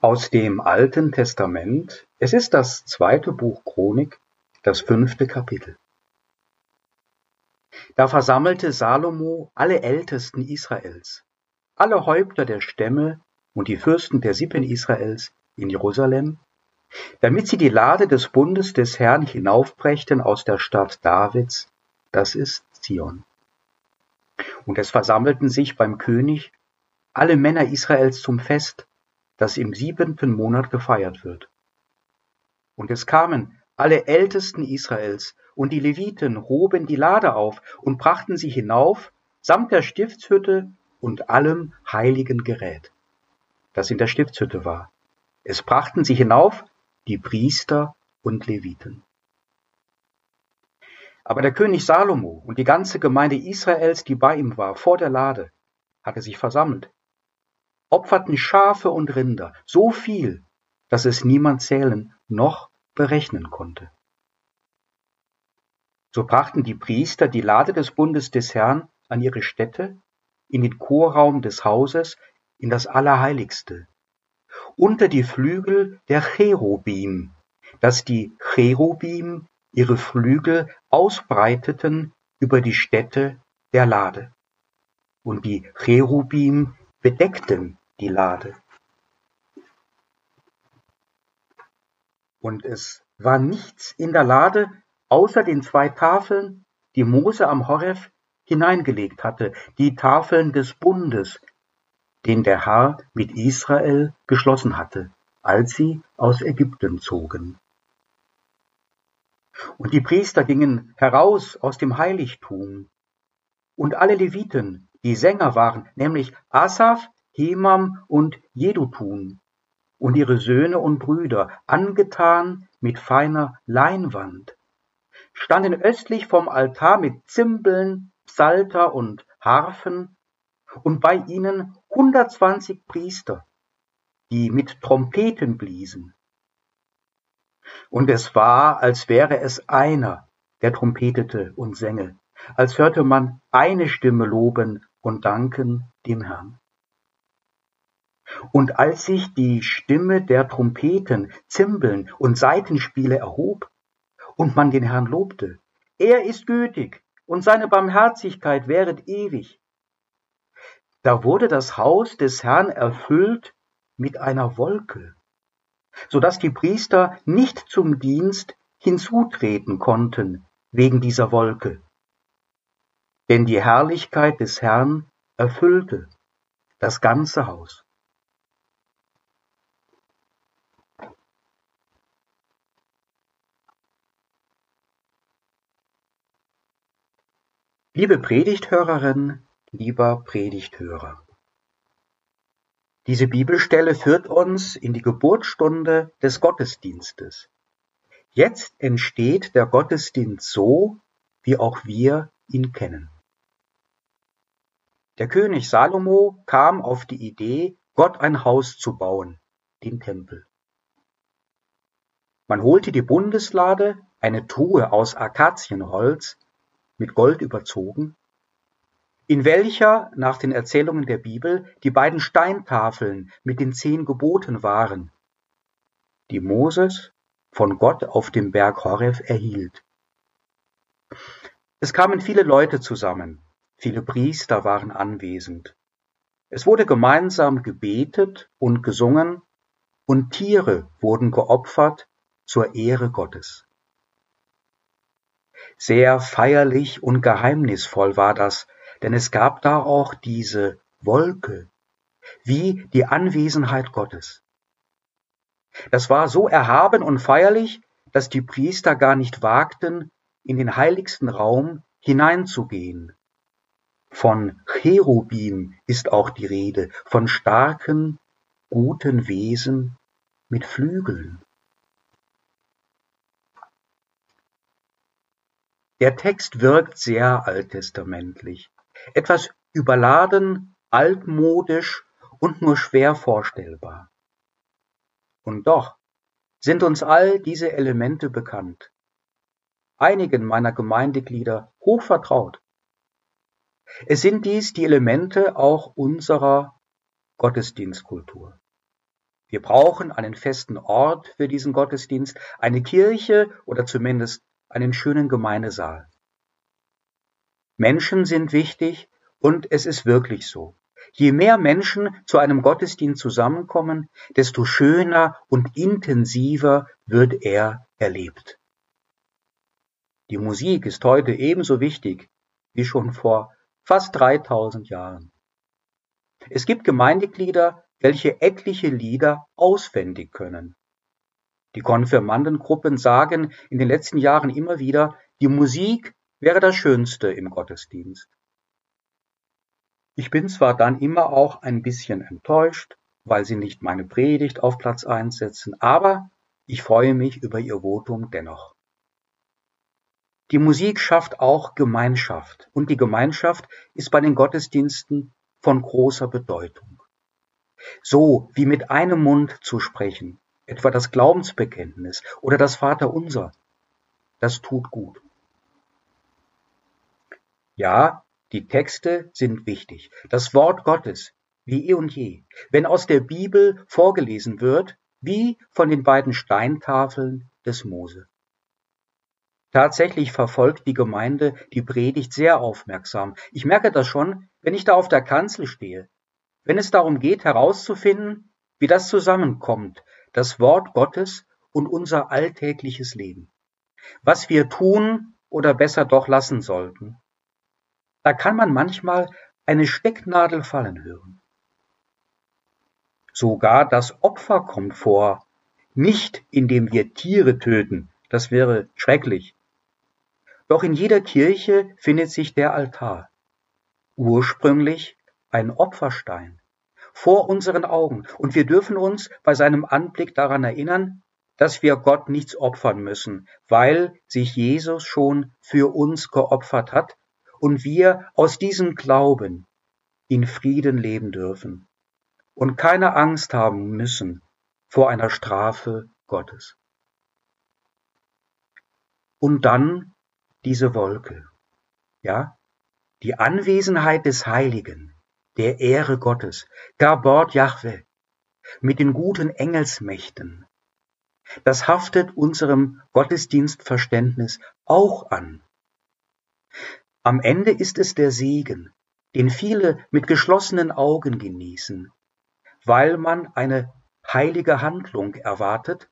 Aus dem Alten Testament, es ist das zweite Buch Chronik, das fünfte Kapitel. Da versammelte Salomo alle Ältesten Israels, alle Häupter der Stämme und die Fürsten der Sippen Israels in Jerusalem, damit sie die Lade des Bundes des Herrn hinaufbrächten aus der Stadt Davids, das ist Zion. Und es versammelten sich beim König alle Männer Israels zum Fest, das im siebenten Monat gefeiert wird. Und es kamen alle Ältesten Israels und die Leviten hoben die Lade auf und brachten sie hinauf samt der Stiftshütte und allem heiligen Gerät, das in der Stiftshütte war. Es brachten sie hinauf die Priester und Leviten. Aber der König Salomo und die ganze Gemeinde Israels, die bei ihm war, vor der Lade, hatte sich versammelt opferten Schafe und Rinder, so viel, dass es niemand zählen noch berechnen konnte. So brachten die Priester die Lade des Bundes des Herrn an ihre Stätte, in den Chorraum des Hauses, in das Allerheiligste, unter die Flügel der Cherubim, dass die Cherubim ihre Flügel ausbreiteten über die Stätte der Lade. Und die Cherubim bedeckten die Lade. Und es war nichts in der Lade außer den zwei Tafeln, die Mose am Horeb hineingelegt hatte, die Tafeln des Bundes, den der Herr mit Israel geschlossen hatte, als sie aus Ägypten zogen. Und die Priester gingen heraus aus dem Heiligtum, und alle Leviten, die Sänger waren, nämlich Asaf, Hemam und Jedutun und ihre Söhne und Brüder, angetan mit feiner Leinwand, standen östlich vom Altar mit Zimbeln, Psalter und Harfen und bei ihnen 120 Priester, die mit Trompeten bliesen. Und es war, als wäre es einer, der trompetete und sänge, als hörte man eine Stimme loben und danken dem Herrn. Und als sich die Stimme der Trompeten, Zimbeln und Saitenspiele erhob und man den Herrn lobte, er ist gütig und seine Barmherzigkeit währet ewig, da wurde das Haus des Herrn erfüllt mit einer Wolke, so dass die Priester nicht zum Dienst hinzutreten konnten wegen dieser Wolke. Denn die Herrlichkeit des Herrn erfüllte das ganze Haus. Liebe Predigthörerin, lieber Predigthörer. Diese Bibelstelle führt uns in die Geburtsstunde des Gottesdienstes. Jetzt entsteht der Gottesdienst so, wie auch wir ihn kennen. Der König Salomo kam auf die Idee, Gott ein Haus zu bauen, den Tempel. Man holte die Bundeslade, eine Truhe aus Akazienholz, mit Gold überzogen, in welcher nach den Erzählungen der Bibel die beiden Steintafeln mit den zehn Geboten waren, die Moses von Gott auf dem Berg Horeb erhielt. Es kamen viele Leute zusammen, viele Priester waren anwesend. Es wurde gemeinsam gebetet und gesungen, und Tiere wurden geopfert zur Ehre Gottes. Sehr feierlich und geheimnisvoll war das, denn es gab da auch diese Wolke, wie die Anwesenheit Gottes. Das war so erhaben und feierlich, dass die Priester gar nicht wagten, in den heiligsten Raum hineinzugehen. Von Cherubim ist auch die Rede, von starken, guten Wesen mit Flügeln. Der Text wirkt sehr alttestamentlich, etwas überladen, altmodisch und nur schwer vorstellbar. Und doch sind uns all diese Elemente bekannt, einigen meiner Gemeindeglieder hoch vertraut. Es sind dies die Elemente auch unserer Gottesdienstkultur. Wir brauchen einen festen Ort für diesen Gottesdienst, eine Kirche oder zumindest einen schönen Gemeindesaal. Menschen sind wichtig und es ist wirklich so. Je mehr Menschen zu einem Gottesdienst zusammenkommen, desto schöner und intensiver wird er erlebt. Die Musik ist heute ebenso wichtig wie schon vor fast 3000 Jahren. Es gibt Gemeindeglieder, welche etliche Lieder auswendig können. Die Konfirmandengruppen sagen in den letzten Jahren immer wieder, die Musik wäre das Schönste im Gottesdienst. Ich bin zwar dann immer auch ein bisschen enttäuscht, weil sie nicht meine Predigt auf Platz 1 setzen, aber ich freue mich über ihr Votum dennoch. Die Musik schafft auch Gemeinschaft und die Gemeinschaft ist bei den Gottesdiensten von großer Bedeutung. So wie mit einem Mund zu sprechen, etwa das Glaubensbekenntnis oder das Vaterunser, das tut gut. Ja, die Texte sind wichtig. Das Wort Gottes, wie eh und je. Wenn aus der Bibel vorgelesen wird, wie von den beiden Steintafeln des Mose. Tatsächlich verfolgt die Gemeinde die Predigt sehr aufmerksam. Ich merke das schon, wenn ich da auf der Kanzel stehe. Wenn es darum geht, herauszufinden, wie das zusammenkommt, das Wort Gottes und unser alltägliches Leben. Was wir tun oder besser doch lassen sollten. Da kann man manchmal eine Stecknadel fallen hören. Sogar das Opfer kommt vor, nicht indem wir Tiere töten, das wäre schrecklich, doch in jeder Kirche findet sich der Altar. Ursprünglich ein Opferstein vor unseren Augen. Und wir dürfen uns bei seinem Anblick daran erinnern, dass wir Gott nichts opfern müssen, weil sich Jesus schon für uns geopfert hat und wir aus diesem Glauben in Frieden leben dürfen und keine Angst haben müssen vor einer Strafe Gottes. Und dann diese Wolke. Ja, die Anwesenheit des Heiligen, der Ehre Gottes, Gabord Jahwe, mit den guten Engelsmächten. Das haftet unserem Gottesdienstverständnis auch an. Am Ende ist es der Segen, den viele mit geschlossenen Augen genießen, weil man eine heilige Handlung erwartet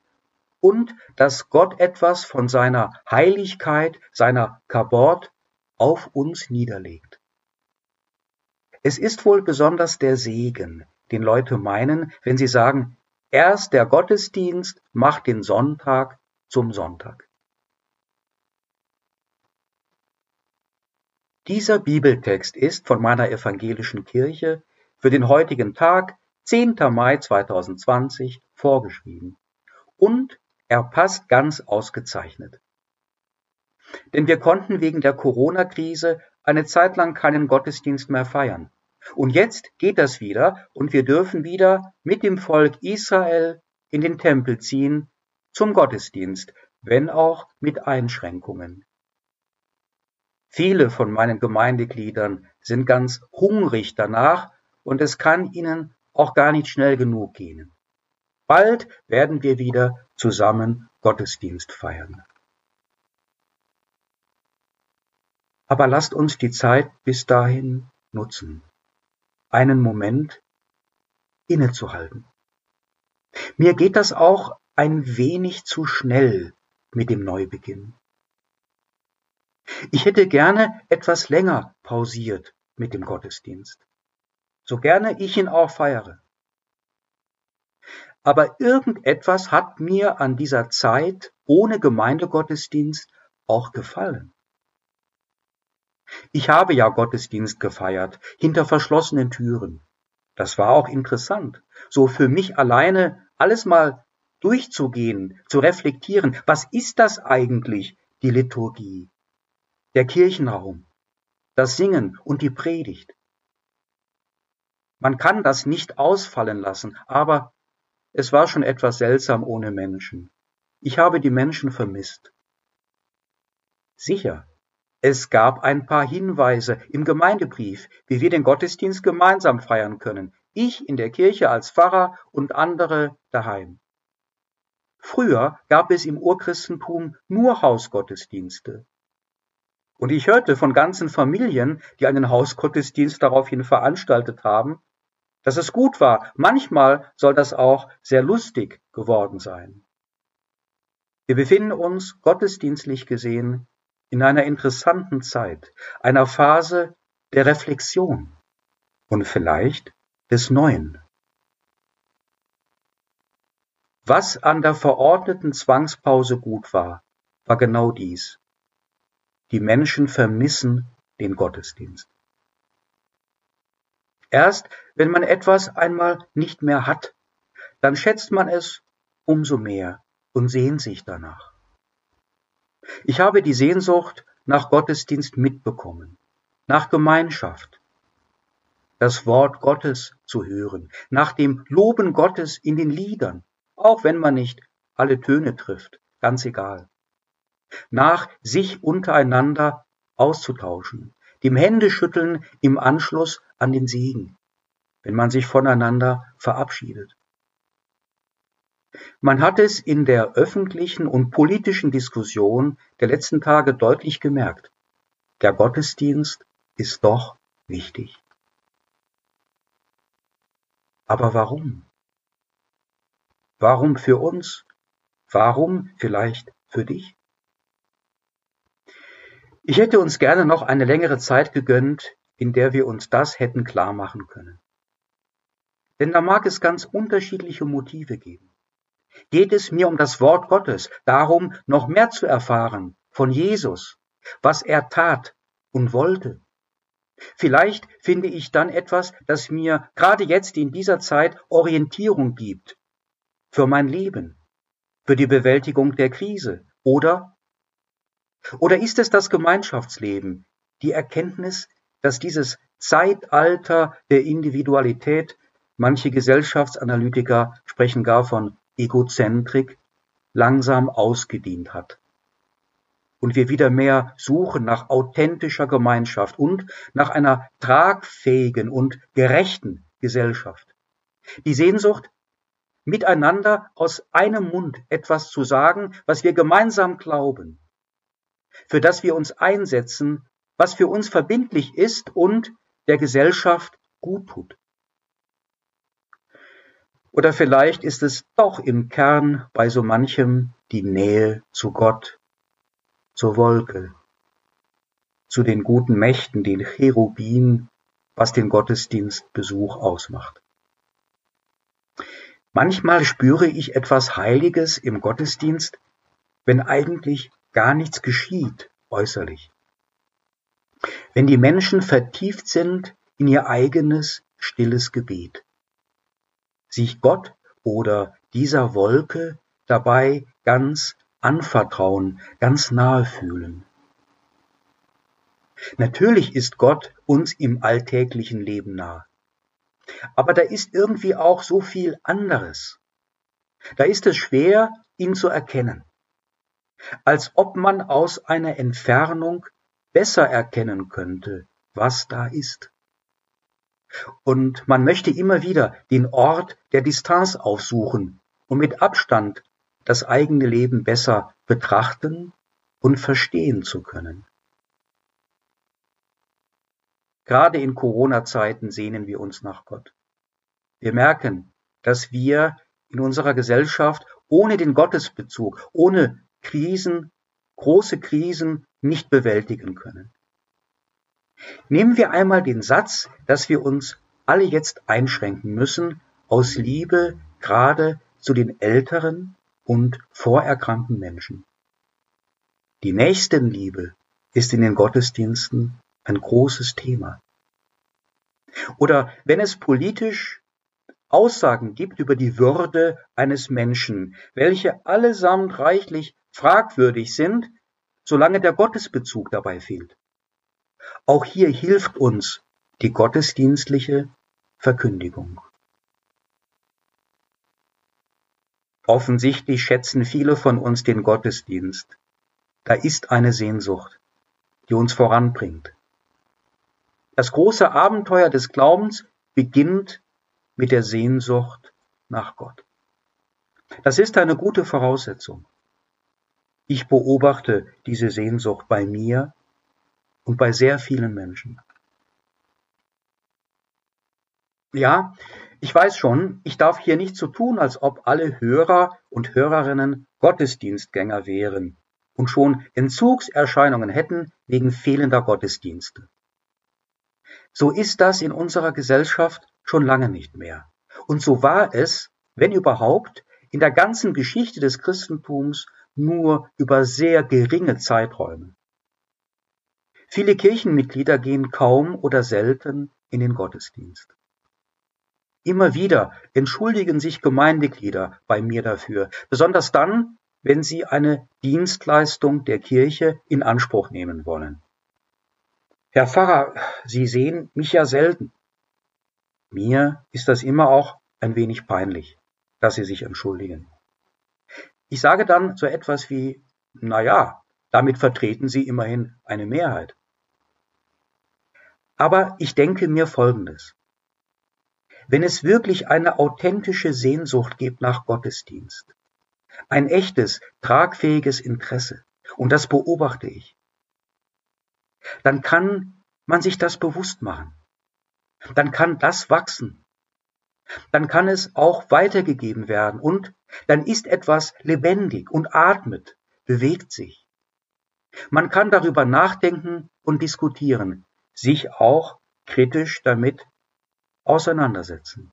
und dass Gott etwas von seiner Heiligkeit, seiner Kabord auf uns niederlegt. Es ist wohl besonders der Segen, den Leute meinen, wenn sie sagen, erst der Gottesdienst macht den Sonntag zum Sonntag. Dieser Bibeltext ist von meiner evangelischen Kirche für den heutigen Tag, 10. Mai 2020, vorgeschrieben und er passt ganz ausgezeichnet. Denn wir konnten wegen der Corona-Krise eine Zeit lang keinen Gottesdienst mehr feiern. Und jetzt geht das wieder und wir dürfen wieder mit dem Volk Israel in den Tempel ziehen zum Gottesdienst, wenn auch mit Einschränkungen. Viele von meinen Gemeindegliedern sind ganz hungrig danach und es kann ihnen auch gar nicht schnell genug gehen. Bald werden wir wieder zusammen Gottesdienst feiern. Aber lasst uns die Zeit bis dahin nutzen, einen Moment innezuhalten. Mir geht das auch ein wenig zu schnell mit dem Neubeginn. Ich hätte gerne etwas länger pausiert mit dem Gottesdienst, so gerne ich ihn auch feiere. Aber irgendetwas hat mir an dieser Zeit ohne Gemeindegottesdienst auch gefallen. Ich habe ja Gottesdienst gefeiert, hinter verschlossenen Türen. Das war auch interessant, so für mich alleine alles mal durchzugehen, zu reflektieren, was ist das eigentlich, die Liturgie, der Kirchenraum, das Singen und die Predigt. Man kann das nicht ausfallen lassen, aber es war schon etwas seltsam ohne Menschen. Ich habe die Menschen vermisst. Sicher, es gab ein paar Hinweise im Gemeindebrief, wie wir den Gottesdienst gemeinsam feiern können, Ich in der Kirche als Pfarrer und andere daheim. Früher gab es im Urchristentum nur Hausgottesdienste. Und ich hörte von ganzen Familien, die einen Hausgottesdienst daraufhin veranstaltet haben, dass es gut war. Manchmal soll das auch sehr lustig geworden sein. Wir befinden uns gottesdienstlich gesehen in einer interessanten Zeit, einer Phase der Reflexion und vielleicht des Neuen. Was an der verordneten Zwangspause gut war, war genau dies. Die Menschen vermissen den Gottesdienst. Erst wenn man etwas einmal nicht mehr hat, dann schätzt man es umso mehr und sehnt sich danach. Ich habe die Sehnsucht nach Gottesdienst mitbekommen, nach Gemeinschaft, das Wort Gottes zu hören, nach dem Loben Gottes in den Liedern, auch wenn man nicht alle Töne trifft, ganz egal. Nach sich untereinander auszutauschen, dem Händeschütteln im Anschluss an den Segen, wenn man sich voneinander verabschiedet. Man hat es in der öffentlichen und politischen Diskussion der letzten Tage deutlich gemerkt. Der Gottesdienst ist doch wichtig. Aber warum? Warum für uns? Warum vielleicht für dich? Ich hätte uns gerne noch eine längere Zeit gegönnt, in der wir uns das hätten klar machen können. Denn da mag es ganz unterschiedliche Motive geben. Geht es mir um das Wort Gottes, darum noch mehr zu erfahren von Jesus, was er tat und wollte, Vielleicht finde ich dann etwas, das mir gerade jetzt in dieser Zeit Orientierung gibt für mein Leben, für die Bewältigung der Krise. Oder? Oder ist es das Gemeinschaftsleben, die Erkenntnis, dass dieses Zeitalter der Individualität, manche Gesellschaftsanalytiker sprechen gar von Egozentrik, langsam ausgedient hat? und wir wieder mehr suchen nach authentischer Gemeinschaft und nach einer tragfähigen und gerechten Gesellschaft. Die Sehnsucht, miteinander aus einem Mund etwas zu sagen, was wir gemeinsam glauben, für das wir uns einsetzen, was für uns verbindlich ist und der Gesellschaft gut tut. Oder vielleicht ist es doch im Kern bei so manchem die Nähe zu Gott, zur Wolke, zu den guten Mächten, den Cherubim, was den Gottesdienstbesuch ausmacht. Manchmal spüre ich etwas Heiliges im Gottesdienst, wenn eigentlich gar nichts geschieht äußerlich. Wenn die Menschen vertieft sind in ihr eigenes stilles Gebet, sich Gott oder dieser Wolke dabei ganz anvertrauen, ganz nahe fühlen. Natürlich ist Gott uns im alltäglichen Leben nah. Aber da ist irgendwie auch so viel anderes. Da ist es schwer, ihn zu erkennen. Als ob man aus einer Entfernung besser erkennen könnte, was da ist. Und man möchte immer wieder den Ort der Distanz aufsuchen und mit Abstand das eigene Leben besser betrachten und verstehen zu können. Gerade in Corona-Zeiten sehnen wir uns nach Gott. Wir merken, dass wir in unserer Gesellschaft ohne den Gottesbezug, ohne Krisen, große Krisen nicht bewältigen können. Nehmen wir einmal den Satz, dass wir uns alle jetzt einschränken müssen, aus Liebe gerade zu den Älteren und vorerkrankten Menschen. Die Nächstenliebe ist in den Gottesdiensten ein großes Thema. Oder wenn es politisch Aussagen gibt über die Würde eines Menschen, welche allesamt reichlich fragwürdig sind, solange der Gottesbezug dabei fehlt. Auch hier hilft uns die gottesdienstliche Verkündigung. Offensichtlich schätzen viele von uns den Gottesdienst. Da ist eine Sehnsucht, die uns voranbringt. Das große Abenteuer des Glaubens beginnt mit der Sehnsucht nach Gott. Das ist eine gute Voraussetzung. Ich beobachte diese Sehnsucht bei mir und bei sehr vielen Menschen. Ja, ich weiß schon, ich darf hier nicht so tun, als ob alle Hörer und Hörerinnen Gottesdienstgänger wären und schon Entzugserscheinungen hätten wegen fehlender Gottesdienste. So ist das in unserer Gesellschaft schon lange nicht mehr. Und so war es, wenn überhaupt, in der ganzen Geschichte des Christentums nur über sehr geringe Zeiträume. Viele Kirchenmitglieder gehen kaum oder selten in den Gottesdienst. Immer wieder entschuldigen sich Gemeindeglieder bei mir dafür, besonders dann, wenn sie eine Dienstleistung der Kirche in Anspruch nehmen wollen. Herr Pfarrer, Sie sehen mich ja selten. Mir ist das immer auch ein wenig peinlich, dass Sie sich entschuldigen. Ich sage dann so etwas wie, na ja, damit vertreten Sie immerhin eine Mehrheit. Aber ich denke mir Folgendes. Wenn es wirklich eine authentische Sehnsucht gibt nach Gottesdienst, ein echtes, tragfähiges Interesse, und das beobachte ich, dann kann man sich das bewusst machen. Dann kann das wachsen. Dann kann es auch weitergegeben werden und dann ist etwas lebendig und atmet, bewegt sich. Man kann darüber nachdenken und diskutieren, sich auch kritisch damit auseinandersetzen.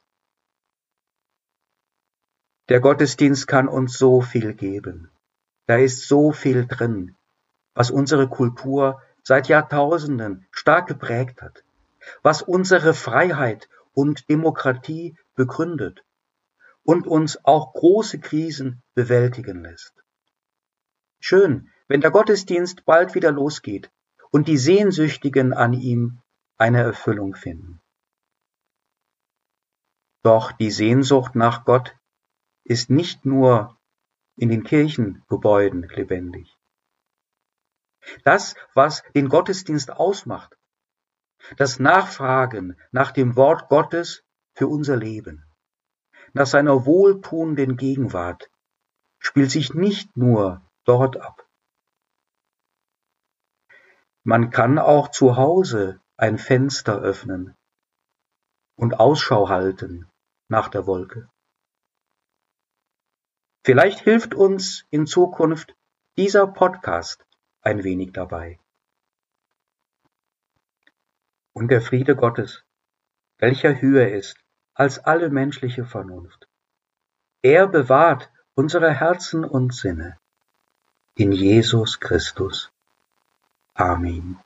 Der Gottesdienst kann uns so viel geben. Da ist so viel drin, was unsere Kultur seit Jahrtausenden stark geprägt hat, was unsere Freiheit und Demokratie begründet und uns auch große Krisen bewältigen lässt. Schön, wenn der Gottesdienst bald wieder losgeht und die Sehnsüchtigen an ihm eine Erfüllung finden. Doch die Sehnsucht nach Gott ist nicht nur in den Kirchengebäuden lebendig. Das, was den Gottesdienst ausmacht, das Nachfragen nach dem Wort Gottes für unser Leben, nach seiner wohltuenden Gegenwart, spielt sich nicht nur dort ab. Man kann auch zu Hause ein Fenster öffnen und Ausschau halten nach der Wolke. Vielleicht hilft uns in Zukunft dieser Podcast ein wenig dabei. Und der Friede Gottes, welcher höher ist als alle menschliche Vernunft. Er bewahrt unsere Herzen und Sinne in Jesus Christus. Amen.